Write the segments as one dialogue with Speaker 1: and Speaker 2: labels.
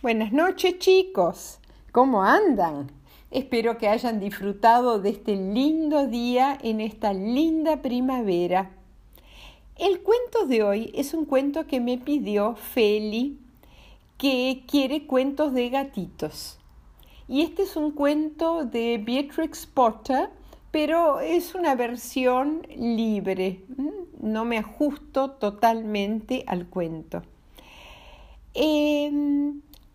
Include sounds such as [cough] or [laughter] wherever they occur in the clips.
Speaker 1: Buenas noches chicos, ¿cómo andan? Espero que hayan disfrutado de este lindo día en esta linda primavera. El cuento de hoy es un cuento que me pidió Feli, que quiere cuentos de gatitos. Y este es un cuento de Beatrix Potter, pero es una versión libre. No me ajusto totalmente al cuento. Eh,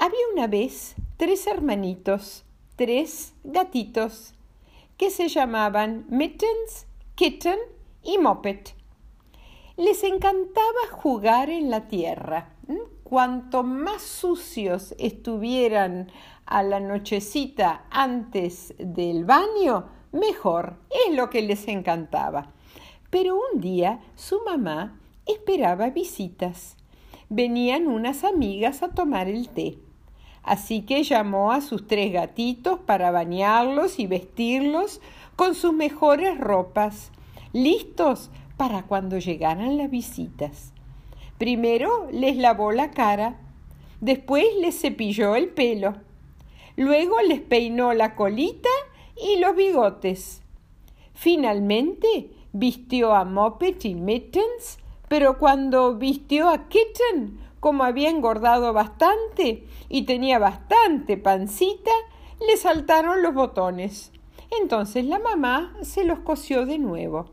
Speaker 1: había una vez tres hermanitos, tres gatitos, que se llamaban Mittens, Kitten y Moppet. Les encantaba jugar en la tierra. Cuanto más sucios estuvieran a la nochecita antes del baño, mejor. Es lo que les encantaba. Pero un día su mamá esperaba visitas. Venían unas amigas a tomar el té. Así que llamó a sus tres gatitos para bañarlos y vestirlos con sus mejores ropas, listos para cuando llegaran las visitas. Primero les lavó la cara, después les cepilló el pelo, luego les peinó la colita y los bigotes. Finalmente vistió a Moppet y Mittens, pero cuando vistió a Kitten como había engordado bastante y tenía bastante pancita, le saltaron los botones. Entonces la mamá se los cosió de nuevo.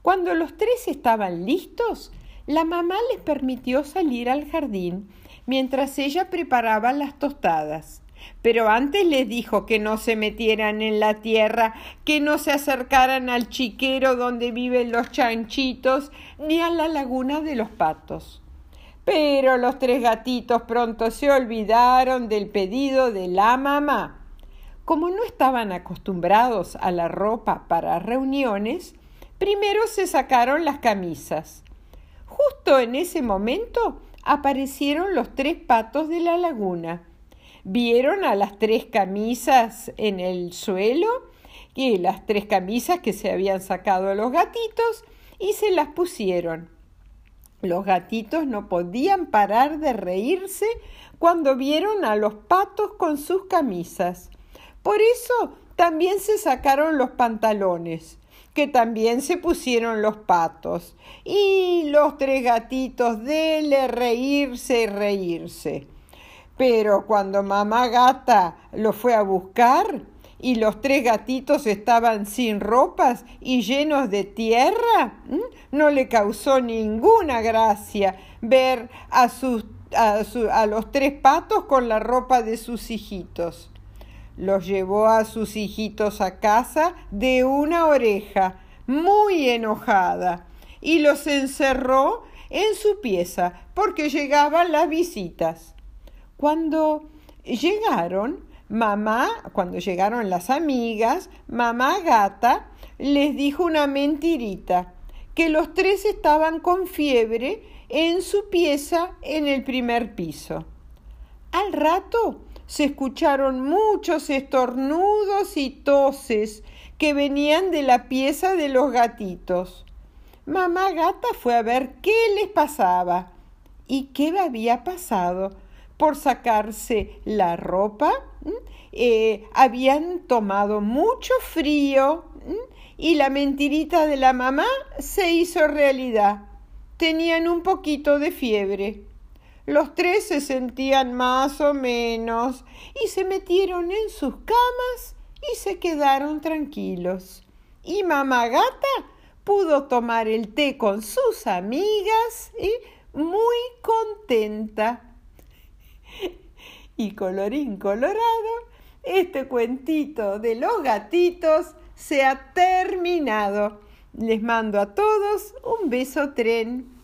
Speaker 1: Cuando los tres estaban listos, la mamá les permitió salir al jardín mientras ella preparaba las tostadas. Pero antes les dijo que no se metieran en la tierra, que no se acercaran al chiquero donde viven los chanchitos, ni a la laguna de los patos. Pero los tres gatitos pronto se olvidaron del pedido de la mamá. Como no estaban acostumbrados a la ropa para reuniones, primero se sacaron las camisas. Justo en ese momento aparecieron los tres patos de la laguna. Vieron a las tres camisas en el suelo y las tres camisas que se habían sacado los gatitos y se las pusieron. Los gatitos no podían parar de reírse cuando vieron a los patos con sus camisas. Por eso también se sacaron los pantalones, que también se pusieron los patos. Y los tres gatitos dele reírse y reírse. Pero cuando mamá gata lo fue a buscar, y los tres gatitos estaban sin ropas y llenos de tierra, no le causó ninguna gracia ver a, sus, a, a los tres patos con la ropa de sus hijitos. Los llevó a sus hijitos a casa de una oreja, muy enojada, y los encerró en su pieza porque llegaban las visitas. Cuando llegaron, Mamá, cuando llegaron las amigas, mamá gata les dijo una mentirita, que los tres estaban con fiebre en su pieza en el primer piso. Al rato se escucharon muchos estornudos y toses que venían de la pieza de los gatitos. Mamá gata fue a ver qué les pasaba y qué había pasado por sacarse la ropa, eh, habían tomado mucho frío y la mentirita de la mamá se hizo realidad. Tenían un poquito de fiebre. Los tres se sentían más o menos y se metieron en sus camas y se quedaron tranquilos. Y mamá gata pudo tomar el té con sus amigas y muy contenta. [laughs] Y colorín colorado, este cuentito de los gatitos se ha terminado. Les mando a todos un beso tren.